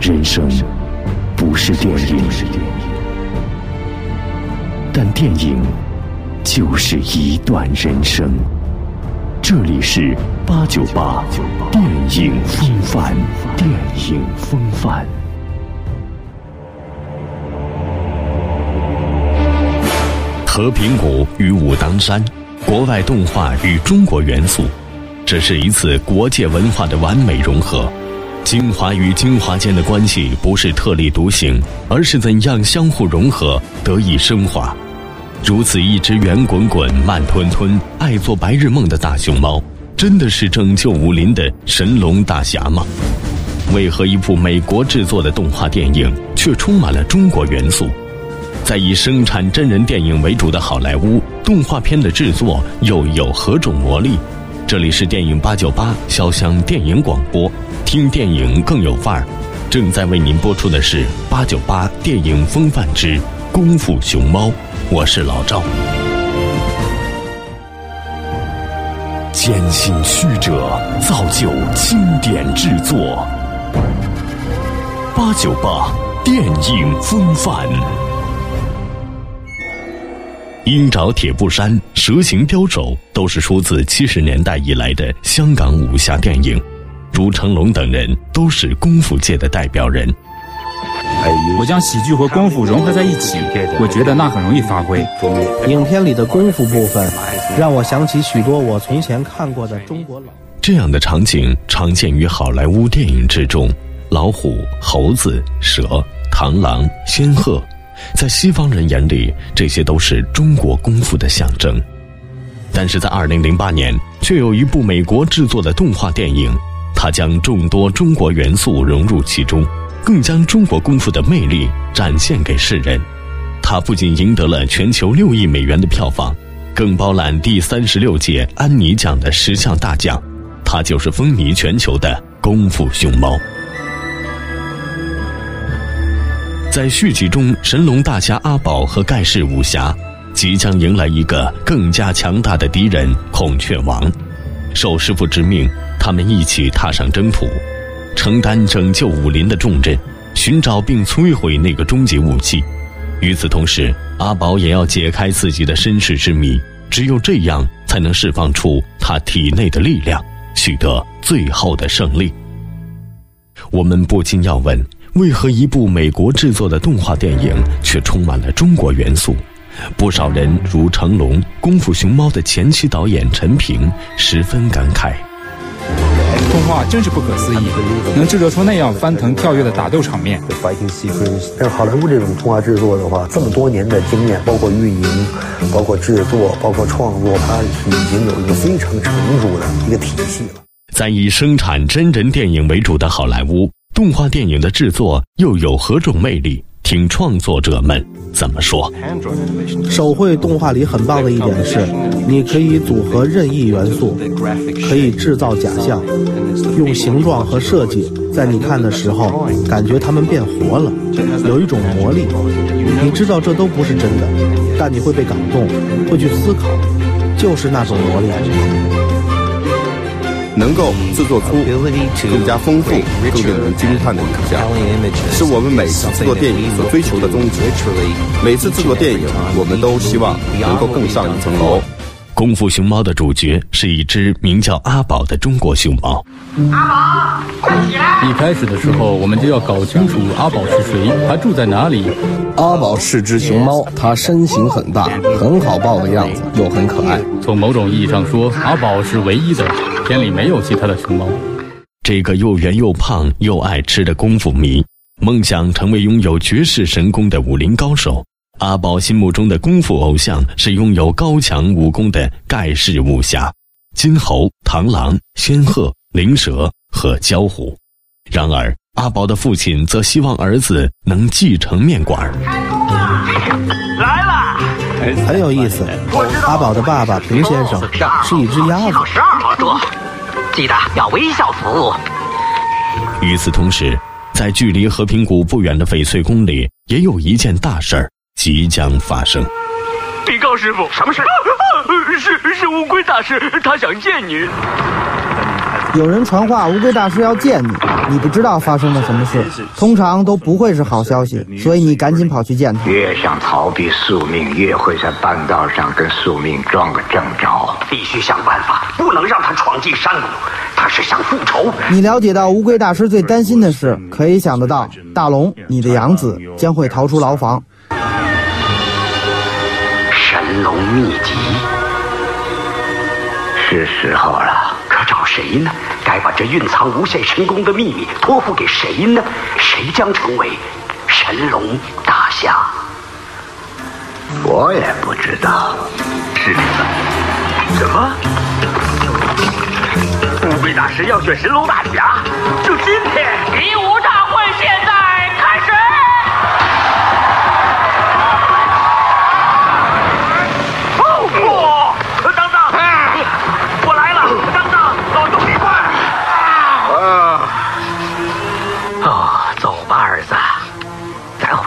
人生不是电影，但电影就是一段人生。这里是八九八电影风范，电影风范。和平谷与武当山，国外动画与中国元素，这是一次国界文化的完美融合。精华与精华间的关系不是特立独行，而是怎样相互融合，得以升华。如此一只圆滚滚、慢吞吞、爱做白日梦的大熊猫，真的是拯救武林的神龙大侠吗？为何一部美国制作的动画电影却充满了中国元素？在以生产真人电影为主的好莱坞，动画片的制作又有何种魔力？这里是电影八九八潇湘电影广播，听电影更有范儿。正在为您播出的是八九八电影风范之《功夫熊猫》。我是老赵，艰辛曲折造就经典制作，八九八电影风范。鹰爪铁布衫、蛇形刁手都是出自七十年代以来的香港武侠电影，如成龙等人都是功夫界的代表人。我将喜剧和功夫融合在一起，我觉得那很容易发挥。影片里的功夫部分让我想起许多我从前看过的中国老。这样的场景常见于好莱坞电影之中，老虎、猴子、蛇、螳螂、仙鹤，在西方人眼里，这些都是中国功夫的象征。但是在二零零八年，却有一部美国制作的动画电影，它将众多中国元素融入其中。更将中国功夫的魅力展现给世人，它不仅赢得了全球六亿美元的票房，更包揽第三十六届安妮奖的十项大奖。它就是风靡全球的《功夫熊猫》。在续集中，神龙大侠阿宝和盖世武侠即将迎来一个更加强大的敌人——孔雀王。受师傅之命，他们一起踏上征途。承担拯救武林的重任，寻找并摧毁那个终极武器。与此同时，阿宝也要解开自己的身世之谜。只有这样，才能释放出他体内的力量，取得最后的胜利。我们不禁要问：为何一部美国制作的动画电影却充满了中国元素？不少人如成龙《功夫熊猫》的前期导演陈平十分感慨。动画真是不可思议，能制作出那样翻腾跳跃的打斗场面。像好莱坞这种动画制作的话，这么多年的经验，包括运营、包括制作、包括创作，它已经有一个非常成熟的一个体系了。在以生产真人电影为主的好莱坞，动画电影的制作又有何种魅力？听创作者们怎么说。手绘动画里很棒的一点是，你可以组合任意元素，可以制造假象，用形状和设计，在你看的时候，感觉它们变活了，有一种魔力。你知道这都不是真的，但你会被感动，会去思考，就是那种魔力。能够制作出更加丰富、更令人惊叹的影像，是我们每次制作电影所追求的宗旨。每次制作电影，我们都希望能够更上一层楼。功夫熊猫的主角是一只名叫阿宝的中国熊猫。阿宝，快起来！一开始的时候，我们就要搞清楚阿宝是谁，他住在哪里。阿宝是只熊猫，它身形很大，很好抱的样子，又很可爱。从某种意义上说，阿宝是唯一的，片里没有其他的熊猫。这个又圆又胖又爱吃的功夫迷，梦想成为拥有绝世神功的武林高手。阿宝心目中的功夫偶像是拥有高强武功的盖世武侠，金猴、螳螂、仙鹤、灵蛇和蛟虎。然而，阿宝的父亲则希望儿子能继承面馆。来了，很有意思。阿宝的爸爸平先生是一只鸭子。十二号桌，记得要微笑服务。与此同时，在距离和平谷不远的翡翠宫里，也有一件大事儿。即将发生！禀告师傅，什么事？是是乌龟大师，他想见您。有人传话乌龟大师要见你，你不知道发生了什么事，通常都不会是好消息，所以你赶紧跑去见他。越想逃避宿命，越会在半道上跟宿命撞个正着。必须想办法，不能让他闯进山谷。他是想复仇。你了解到乌龟大师最担心的事，可以想得到，大龙，你的养子将会逃出牢房。神龙秘籍，是时候了。可找谁呢？该把这蕴藏无限神功的秘密托付给谁呢？谁将成为神龙大侠？我也不知道。是的。什么？乌龟大师要选神龙大侠？就今天？比武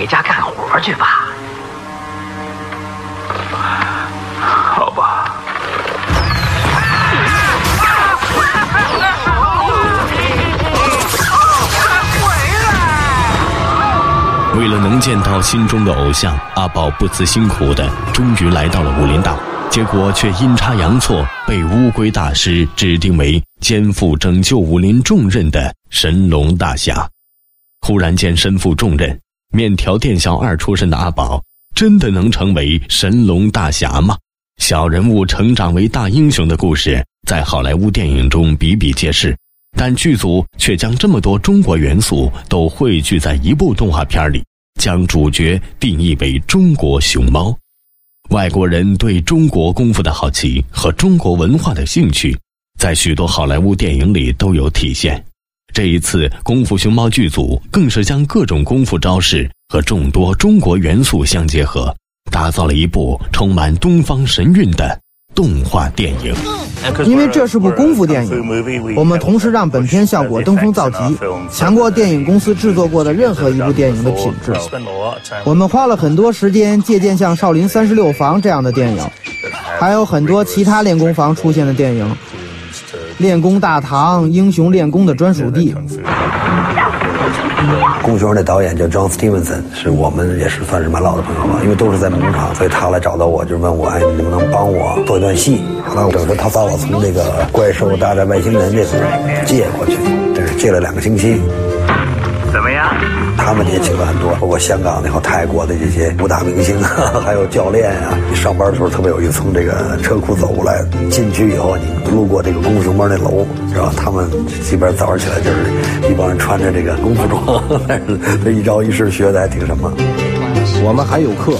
回家干活去吧。好吧。为了能见到心中的偶像，阿宝不辞辛苦的，终于来到了武林道。结果却阴差阳错被乌龟大师指定为肩负拯救武林重任的神龙大侠。忽然间身负重任，面条店小二出身的阿宝，真的能成为神龙大侠吗？小人物成长为大英雄的故事，在好莱坞电影中比比皆是。但剧组却将这么多中国元素都汇聚在一部动画片里，将主角定义为中国熊猫。外国人对中国功夫的好奇和中国文化的兴趣，在许多好莱坞电影里都有体现。这一次，《功夫熊猫》剧组更是将各种功夫招式和众多中国元素相结合，打造了一部充满东方神韵的动画电影。因为这是部功夫电影，我们同时让本片效果登峰造极，强过电影公司制作过的任何一部电影的品质。我们花了很多时间借鉴像《少林三十六房》这样的电影，还有很多其他练功房出现的电影，《练功大堂》英雄练功的专属地。功夫熊那导演叫 John Stevenson，是我们也是算是蛮老的朋友了，因为都是在农场，所以他来找到我，就问我，哎，你能不能帮我做一段戏？后来我说他把我从那个怪兽大战外星人这组借过去，但是借了两个星期。怎么样？他们也请了很多，包括香港的和泰国的这些武打明星啊，还有教练啊。你上班的时候特别有意思，从这个车库走过来，进去以后你路过这个功夫熊猫那楼，是吧？他们基本上早上起来就是一帮人穿着这个功夫装，但是这一招一式学的还挺什么。我们还有课，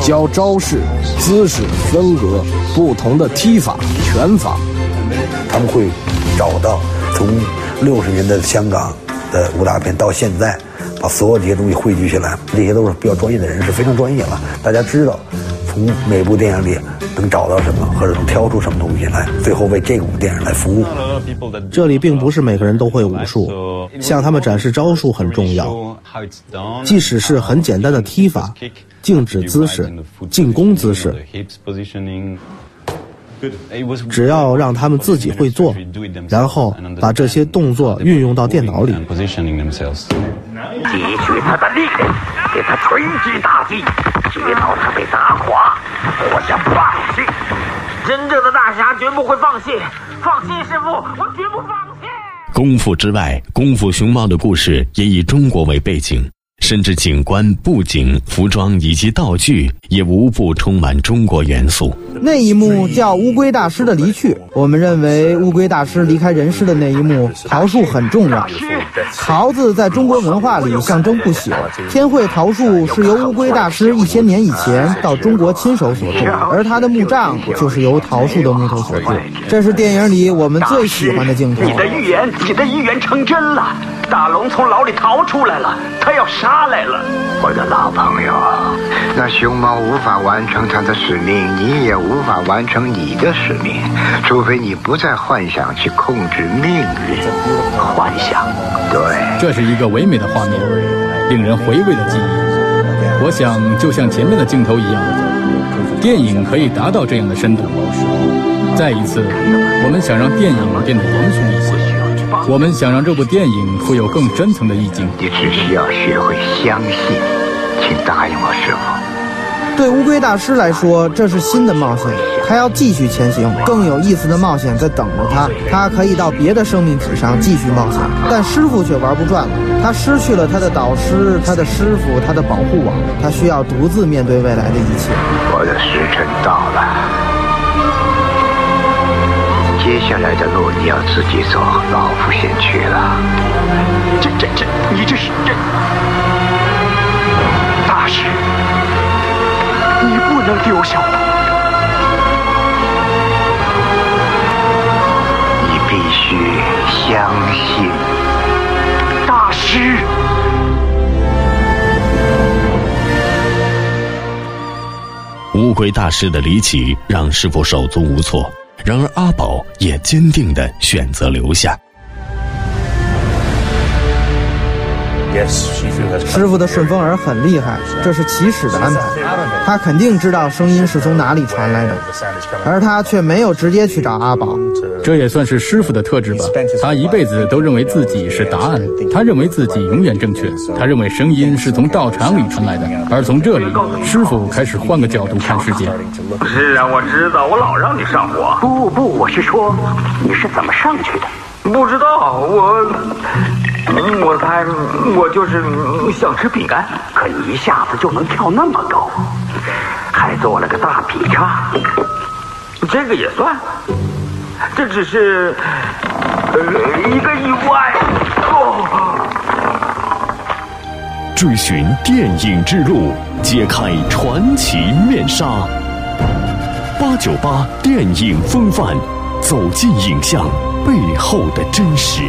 教招式、姿势、风格、不同的踢法、拳法。他们会找到从六十年代的香港。的武打片到现在，把所有这些东西汇聚起来，这些都是比较专业的人士，非常专业了。大家知道，从每部电影里能找到什么，或者能挑出什么东西来，最后为这部电影来服务。这里并不是每个人都会武术，向他们展示招数很重要。即使是很简单的踢法、静止姿势、进攻姿势。只要让他们自己会做，然后把这些动作运用到电脑里。汲取他的力量，给他锤击打击，直到他被打垮，我将放弃。真正的大侠绝不会放弃，放心，师傅，我绝不放弃。功夫之外，功夫熊猫的故事也以中国为背景。甚至景观、布景、服装以及道具也无不充满中国元素。那一幕叫乌龟大师的离去。我们认为乌龟大师离开人世的那一幕，桃树很重要。桃子在中国文化里象征不朽。天惠桃树是由乌龟大师一千年以前到中国亲手所种，而他的墓葬就是由桃树的木头所制。这是电影里我们最喜欢的镜头。你的预言，你的预言成真了。大龙从牢里逃出来了，他要杀来了。我的老朋友，那熊猫无法完成它的使命，你也无法完成你的使命，除非你不再幻想去控制命运。幻想，对，这是一个唯美的画面，令人回味的记忆。我想，就像前面的镜头一样，电影可以达到这样的深度。再一次，我们想让电影变得严肃一些。我们想让这部电影富有更深层的意境。你只需要学会相信，请答应我，师傅。对乌龟大师来说，这是新的冒险，他要继续前行，更有意思的冒险在等着他。他可以到别的生命体上继续冒险，但师傅却玩不转了。他失去了他的导师、他的师傅、他的保护网，他需要独自面对未来的一切。我的时辰到了。接下来的路你要自己走，老夫先去了。这、这、这，你这是这大师，你不能丢下我。你必须相信大师。乌龟大师的离奇让师傅手足无措。然而，阿宝也坚定地选择留下。师傅的顺风耳很厉害，这是起始的安排。他肯定知道声音是从哪里传来的，而他却没有直接去找阿宝。这也算是师傅的特质吧。他一辈子都认为自己是答案，他认为自己永远正确，他认为声音是从道场里传来的。而从这里，师傅开始换个角度看世界。是啊，我知道，我老让你上火。不不，我是说，你是怎么上去的？不知道，我，我猜，我就是想吃饼干。可一下子就能跳那么高，还做了个大劈叉，这个也算。这只是呃一个意外。追寻电影之路，揭开传奇面纱。八九八电影风范，走进影像背后的真实。